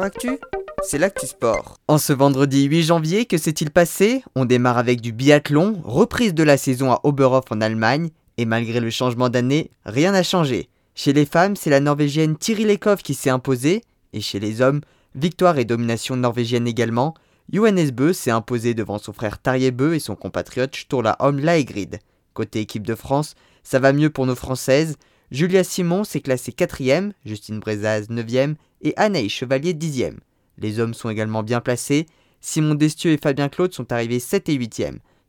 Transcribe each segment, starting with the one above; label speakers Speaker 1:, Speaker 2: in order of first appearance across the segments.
Speaker 1: Actu, c'est l'actu sport. En ce vendredi 8 janvier, que s'est-il passé? On démarre avec du biathlon, reprise de la saison à Oberhof en Allemagne, et malgré le changement d'année, rien n'a changé. Chez les femmes, c'est la Norvégienne Thierry Lekov qui s'est imposée, et chez les hommes, victoire et domination norvégienne également. Johannes Bö s'est imposé devant son frère Tarjei Bö et son compatriote Sturla Holm Laegrid. Côté équipe de France, ça va mieux pour nos Françaises. Julia Simon s'est classée 4 Justine Brezaz 9 et Anaïs Chevalier 10 Les hommes sont également bien placés. Simon Destieux et Fabien Claude sont arrivés 7 et 8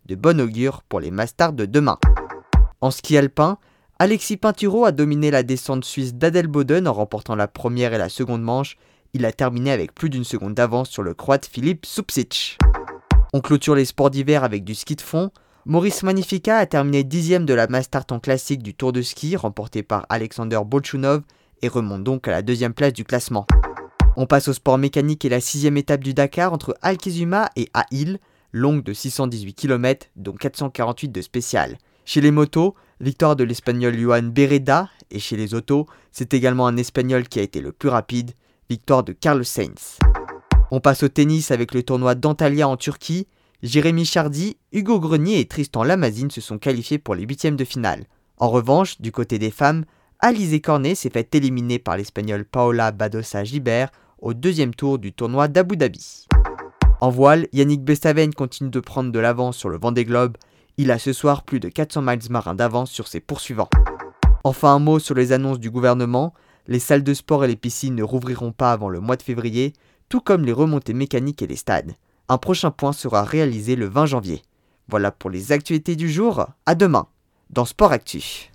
Speaker 1: De bon augure pour les Mastards de demain. En ski alpin, Alexis Pinturo a dominé la descente suisse d'Adelboden en remportant la première et la seconde manche. Il a terminé avec plus d'une seconde d'avance sur le croate Philippe Supsic. On clôture les sports d'hiver avec du ski de fond. Maurice Magnifica a terminé dixième de la Mastart en classique du Tour de ski remporté par Alexander Bolchunov et remonte donc à la deuxième place du classement. On passe au sport mécanique et la sixième étape du Dakar entre Alkezuma et Ail, longue de 618 km dont 448 de spécial. Chez les motos, victoire de l'espagnol Juan Bereda et chez les autos, c'est également un espagnol qui a été le plus rapide, victoire de Carlos Sainz. On passe au tennis avec le tournoi d'Antalya en Turquie Jérémy Chardy, Hugo Grenier et Tristan Lamazine se sont qualifiés pour les huitièmes de finale. En revanche, du côté des femmes, Alizé Cornet s'est fait éliminer par l'espagnol Paola Badosa Gibert au deuxième tour du tournoi d'Abu Dhabi. En voile, Yannick Bestaven continue de prendre de l'avance sur le Vendée Globe. Il a ce soir plus de 400 miles marins d'avance sur ses poursuivants. Enfin un mot sur les annonces du gouvernement. Les salles de sport et les piscines ne rouvriront pas avant le mois de février, tout comme les remontées mécaniques et les stades. Un prochain point sera réalisé le 20 janvier. Voilà pour les actualités du jour, à demain dans Sport Actu.